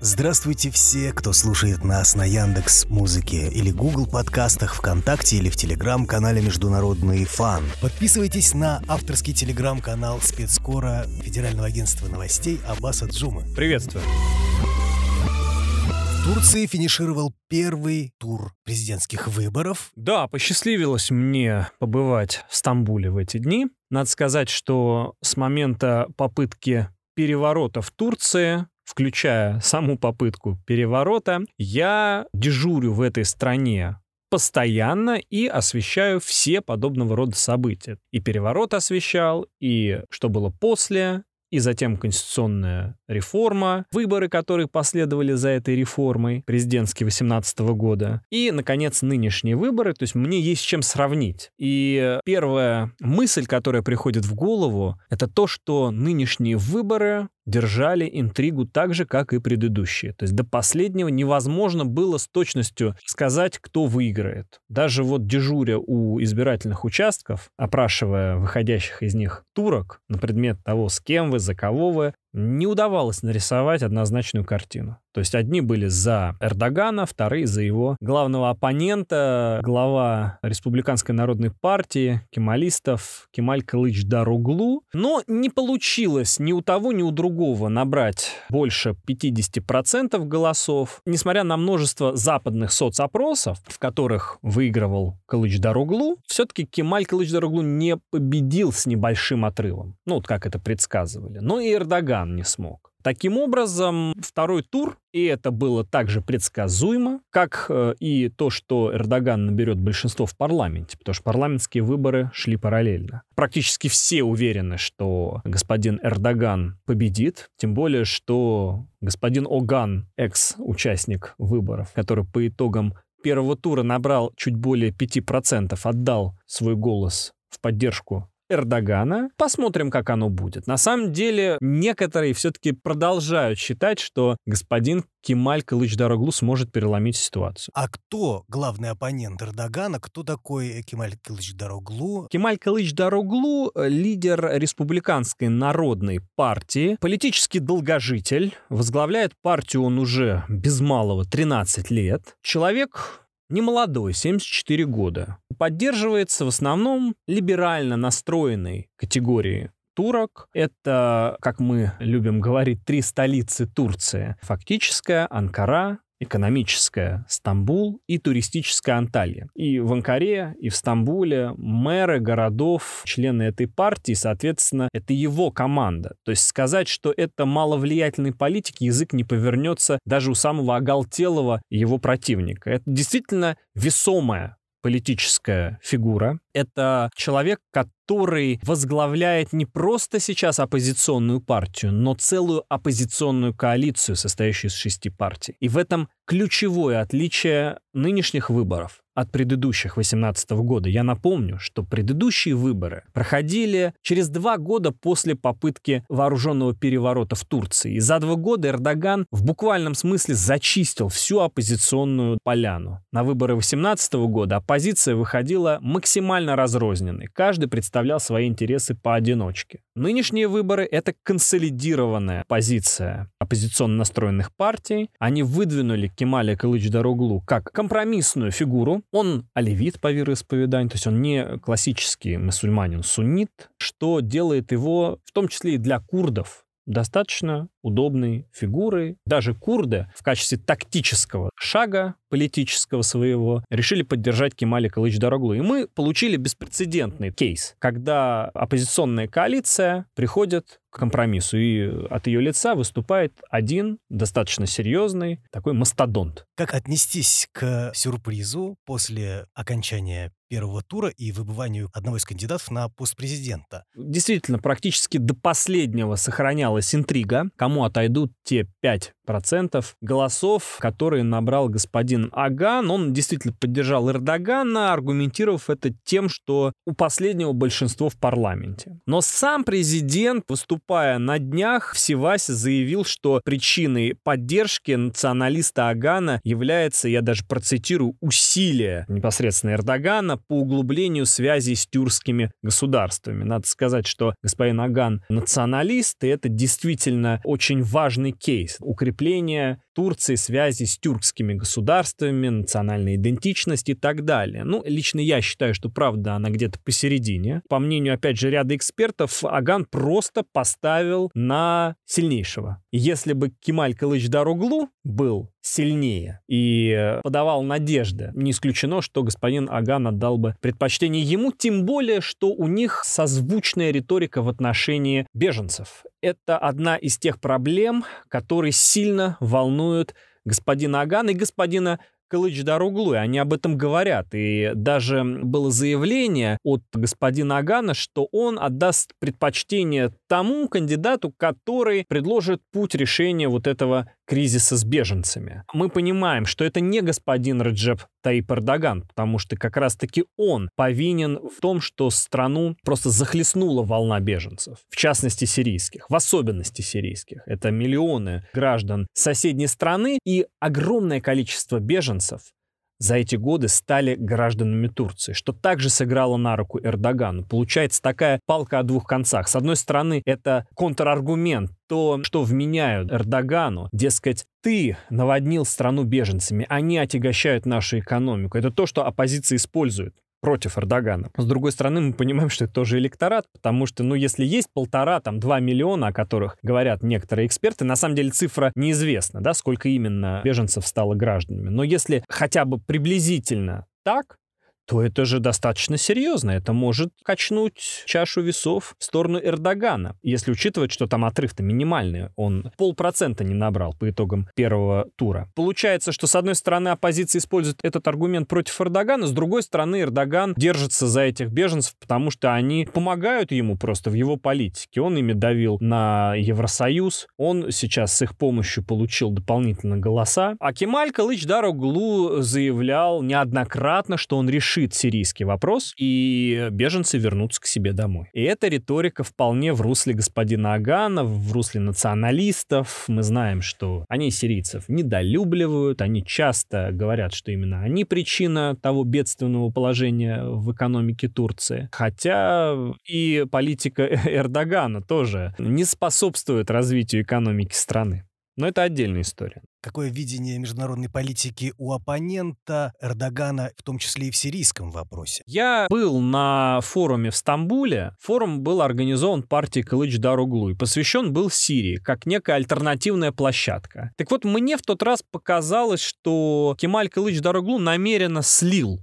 Здравствуйте все, кто слушает нас на Яндекс Музыке или Google подкастах, ВКонтакте или в Телеграм-канале Международный фан. Подписывайтесь на авторский телеграм-канал спецскора Федерального агентства новостей Аббаса Джума. Приветствую. Турции финишировал первый тур президентских выборов. Да, посчастливилось мне побывать в Стамбуле в эти дни. Надо сказать, что с момента попытки переворота в Турции включая саму попытку переворота, я дежурю в этой стране постоянно и освещаю все подобного рода события. И переворот освещал, и что было после, и затем конституционная реформа, выборы, которые последовали за этой реформой, президентские 18 года, и, наконец, нынешние выборы, то есть мне есть с чем сравнить. И первая мысль, которая приходит в голову, это то, что нынешние выборы держали интригу так же, как и предыдущие. То есть до последнего невозможно было с точностью сказать, кто выиграет. Даже вот дежуря у избирательных участков, опрашивая выходящих из них турок на предмет того, с кем вы, за кого вы, не удавалось нарисовать однозначную картину. То есть одни были за Эрдогана, вторые за его главного оппонента, глава Республиканской народной партии, кемалистов Кемаль Кылыч Даруглу. Но не получилось ни у того, ни у другого набрать больше 50% голосов. Несмотря на множество западных соцопросов, в которых выигрывал Кылыч Даруглу, все-таки Кемаль Кылыч Даруглу не победил с небольшим отрывом. Ну, вот как это предсказывали. Но и Эрдоган не смог. Таким образом, второй тур, и это было также предсказуемо, как э, и то, что Эрдоган наберет большинство в парламенте, потому что парламентские выборы шли параллельно. Практически все уверены, что господин Эрдоган победит, тем более, что господин Оган, экс-участник выборов, который по итогам первого тура набрал чуть более 5%, отдал свой голос в поддержку Эрдогана. Посмотрим, как оно будет. На самом деле, некоторые все-таки продолжают считать, что господин Кемаль Кылыч-Дароглу сможет переломить ситуацию. А кто главный оппонент Эрдогана? Кто такой Кемаль Кылыч-Дароглу? Кемаль Кылыч-Дароглу — лидер Республиканской народной партии, политический долгожитель. Возглавляет партию он уже без малого 13 лет. Человек не молодой, 74 года. Поддерживается в основном либерально настроенной категории турок. Это, как мы любим говорить, три столицы Турции. Фактическая, Анкара, экономическая Стамбул и туристическая Анталия. И в Анкаре, и в Стамбуле мэры городов, члены этой партии, соответственно, это его команда. То есть сказать, что это маловлиятельный политик, язык не повернется даже у самого оголтелого его противника. Это действительно весомая политическая фигура. Это человек, который возглавляет не просто сейчас оппозиционную партию, но целую оппозиционную коалицию, состоящую из шести партий. И в этом ключевое отличие нынешних выборов от предыдущих 2018 года. Я напомню, что предыдущие выборы проходили через два года после попытки вооруженного переворота в Турции. И за два года Эрдоган в буквальном смысле зачистил всю оппозиционную поляну. На выборы 2018 года оппозиция выходила максимально разрозненной. Каждый представлял свои интересы поодиночке. Нынешние выборы — это консолидированная позиция оппозиционно настроенных партий. Они выдвинули Кемаля Кылыч-Дароглу как компромиссную фигуру, он оливит по вероисповеданию, то есть он не классический мусульманин, суннит, что делает его, в том числе и для курдов, достаточно удобной фигурой. Даже курды в качестве тактического шага политического своего решили поддержать Кемали Калыч Дороглу. И мы получили беспрецедентный кейс, когда оппозиционная коалиция приходит к компромиссу, и от ее лица выступает один достаточно серьезный такой мастодонт. Как отнестись к сюрпризу после окончания первого тура и выбыванию одного из кандидатов на пост президента? Действительно, практически до последнего сохранялась интрига, кому отойдут те 5% голосов, которые набрал господин Аган. Он действительно поддержал Эрдогана, аргументировав это тем, что у последнего большинство в парламенте. Но сам президент, выступая на днях, в Севасе заявил, что причиной поддержки националиста Агана является, я даже процитирую, усилия непосредственно Эрдогана по углублению связей с тюркскими государствами. Надо сказать, что господин Аган националист, и это действительно очень важный кейс. Укрепление Турции связи с тюркскими государствами, национальная идентичность и так далее. Ну, лично я считаю, что правда она где-то посередине. По мнению, опять же, ряда экспертов, Аган просто поставил на сильнейшего. Если бы Кемаль Кылыч Даруглу был сильнее и подавал надежды. Не исключено, что господин Аган отдал бы предпочтение ему, тем более, что у них созвучная риторика в отношении беженцев. Это одна из тех проблем, которые сильно волнуют господина Агана и господина Кылыч-Даруглу, и они об этом говорят. И даже было заявление от господина Агана, что он отдаст предпочтение тому кандидату, который предложит путь решения вот этого кризиса с беженцами. Мы понимаем, что это не господин Раджеп Таип Эрдоган, потому что как раз-таки он повинен в том, что страну просто захлестнула волна беженцев, в частности сирийских, в особенности сирийских. Это миллионы граждан соседней страны и огромное количество беженцев за эти годы стали гражданами Турции, что также сыграло на руку Эрдогану. Получается такая палка о двух концах. С одной стороны, это контраргумент, то, что вменяют Эрдогану, дескать, ты наводнил страну беженцами, они отягощают нашу экономику. Это то, что оппозиция использует против Эрдогана. С другой стороны, мы понимаем, что это тоже электорат, потому что, ну, если есть полтора, там, два миллиона, о которых говорят некоторые эксперты, на самом деле цифра неизвестна, да, сколько именно беженцев стало гражданами. Но если хотя бы приблизительно так, то это же достаточно серьезно. Это может качнуть чашу весов в сторону Эрдогана, если учитывать, что там отрыв-то минимальный. Он полпроцента не набрал по итогам первого тура. Получается, что с одной стороны оппозиция использует этот аргумент против Эрдогана, с другой стороны Эрдоган держится за этих беженцев, потому что они помогают ему просто в его политике. Он ими давил на Евросоюз, он сейчас с их помощью получил дополнительно голоса. А Кемаль Калыч Дароглу заявлял неоднократно, что он решил решит сирийский вопрос, и беженцы вернутся к себе домой. И эта риторика вполне в русле господина Агана, в русле националистов. Мы знаем, что они сирийцев недолюбливают, они часто говорят, что именно они причина того бедственного положения в экономике Турции. Хотя и политика Эрдогана тоже не способствует развитию экономики страны. Но это отдельная история. Какое видение международной политики у оппонента Эрдогана, в том числе и в сирийском вопросе? Я был на форуме в Стамбуле. Форум был организован партией Кылыч Даруглу и посвящен был Сирии, как некая альтернативная площадка. Так вот, мне в тот раз показалось, что Кемаль Кылыч Даруглу намеренно слил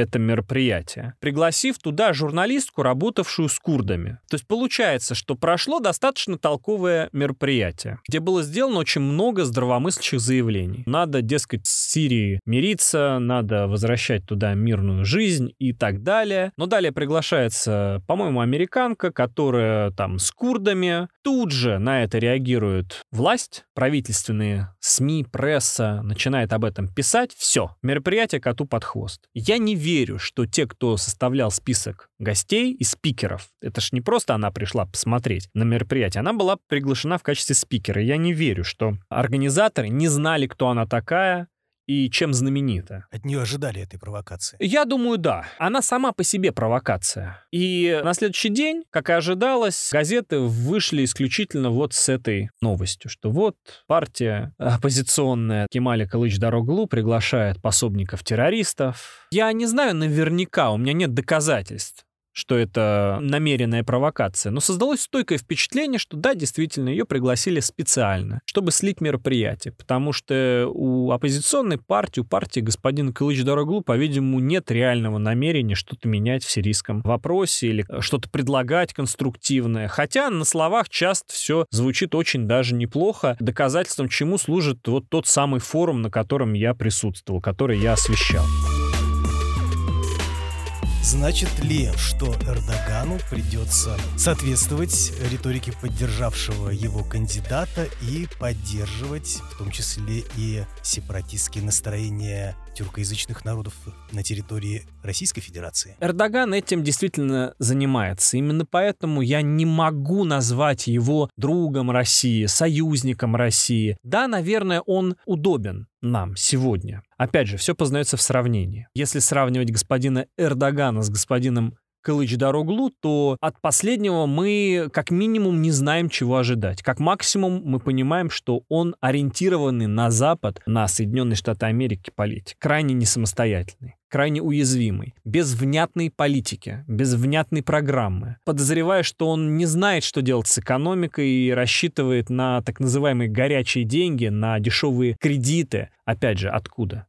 это мероприятие, пригласив туда журналистку, работавшую с курдами. То есть получается, что прошло достаточно толковое мероприятие, где было сделано очень много здравомыслящих заявлений. Надо, дескать, с Сирией мириться, надо возвращать туда мирную жизнь и так далее. Но далее приглашается, по-моему, американка, которая там с курдами. Тут же на это реагирует власть, правительственные СМИ, пресса, начинает об этом писать. Все, мероприятие коту под хвост. Я не верю, что те, кто составлял список гостей и спикеров, это ж не просто она пришла посмотреть на мероприятие, она была приглашена в качестве спикера. Я не верю, что организаторы не знали, кто она такая, и чем знаменита. От нее ожидали этой провокации? Я думаю, да. Она сама по себе провокация. И на следующий день, как и ожидалось, газеты вышли исключительно вот с этой новостью, что вот партия оппозиционная Кемали Калыч Дороглу приглашает пособников террористов. Я не знаю наверняка, у меня нет доказательств что это намеренная провокация, но создалось стойкое впечатление, что да, действительно, ее пригласили специально, чтобы слить мероприятие, потому что у оппозиционной партии, у партии господина Кылыч Дороглу, по-видимому, нет реального намерения что-то менять в сирийском вопросе или что-то предлагать конструктивное, хотя на словах часто все звучит очень даже неплохо, доказательством чему служит вот тот самый форум, на котором я присутствовал, который я освещал. Значит ли, что Эрдогану придется соответствовать риторике поддержавшего его кандидата и поддерживать в том числе и сепаратистские настроения тюркоязычных народов на территории Российской Федерации? Эрдоган этим действительно занимается. Именно поэтому я не могу назвать его другом России, союзником России. Да, наверное, он удобен нам сегодня. Опять же, все познается в сравнении. Если сравнивать господина Эрдогана с господином Кылыч Дороглу, то от последнего мы как минимум не знаем, чего ожидать. Как максимум мы понимаем, что он ориентированный на Запад, на Соединенные Штаты Америки политик, крайне не самостоятельный крайне уязвимый, без внятной политики, без внятной программы. Подозревая, что он не знает, что делать с экономикой и рассчитывает на так называемые горячие деньги, на дешевые кредиты. Опять же, откуда?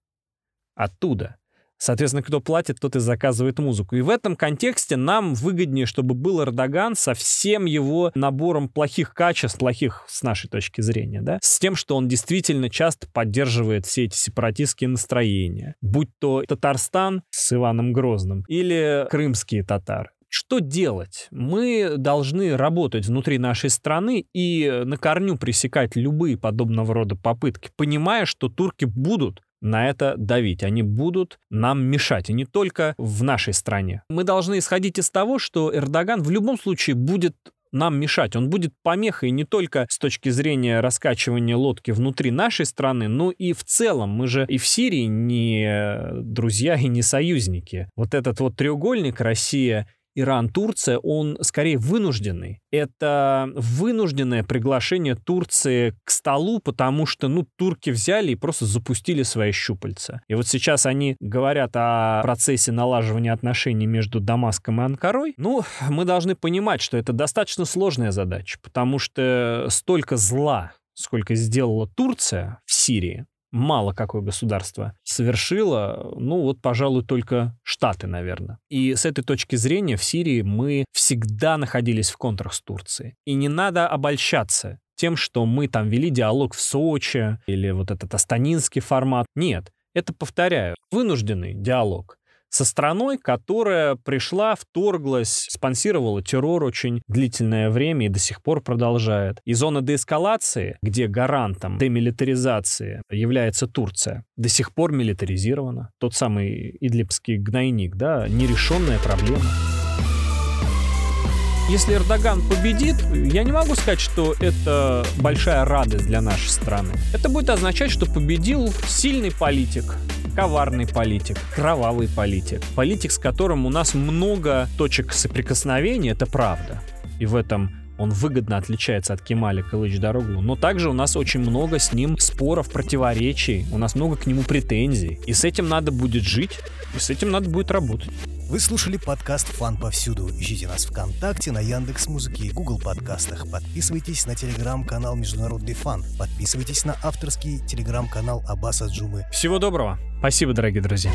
Оттуда. Соответственно, кто платит, тот и заказывает музыку. И в этом контексте нам выгоднее, чтобы был Эрдоган со всем его набором плохих качеств, плохих с нашей точки зрения, да, с тем, что он действительно часто поддерживает все эти сепаратистские настроения. Будь то Татарстан с Иваном Грозным или крымские татары. Что делать? Мы должны работать внутри нашей страны и на корню пресекать любые подобного рода попытки, понимая, что турки будут на это давить. Они будут нам мешать, и не только в нашей стране. Мы должны исходить из того, что Эрдоган в любом случае будет нам мешать. Он будет помехой не только с точки зрения раскачивания лодки внутри нашей страны, но и в целом. Мы же и в Сирии не друзья и не союзники. Вот этот вот треугольник Россия, Иран, Турция, он скорее вынужденный. Это вынужденное приглашение Турции к столу, потому что, ну, турки взяли и просто запустили свои щупальца. И вот сейчас они говорят о процессе налаживания отношений между Дамаском и Анкарой. Ну, мы должны понимать, что это достаточно сложная задача, потому что столько зла, сколько сделала Турция в Сирии, мало какое государство совершило, ну вот, пожалуй, только Штаты, наверное. И с этой точки зрения в Сирии мы всегда находились в контрах с Турцией. И не надо обольщаться тем, что мы там вели диалог в Сочи или вот этот астанинский формат. Нет, это, повторяю, вынужденный диалог со страной, которая пришла, вторглась, спонсировала террор очень длительное время и до сих пор продолжает. И зона деэскалации, где гарантом демилитаризации является Турция, до сих пор милитаризирована. Тот самый идлибский гнойник, да, нерешенная проблема. Если Эрдоган победит, я не могу сказать, что это большая радость для нашей страны. Это будет означать, что победил сильный политик, коварный политик, кровавый политик, политик, с которым у нас много точек соприкосновения, это правда. И в этом он выгодно отличается от Кемаля Кылыч Дороглу, но также у нас очень много с ним споров, противоречий, у нас много к нему претензий. И с этим надо будет жить, и с этим надо будет работать. Вы слушали подкаст «Фан повсюду». Ищите нас ВКонтакте, на Яндекс Музыке и Google подкастах. Подписывайтесь на телеграм-канал «Международный фан». Подписывайтесь на авторский телеграм-канал Аббаса Джумы. Всего доброго. Спасибо, дорогие друзья.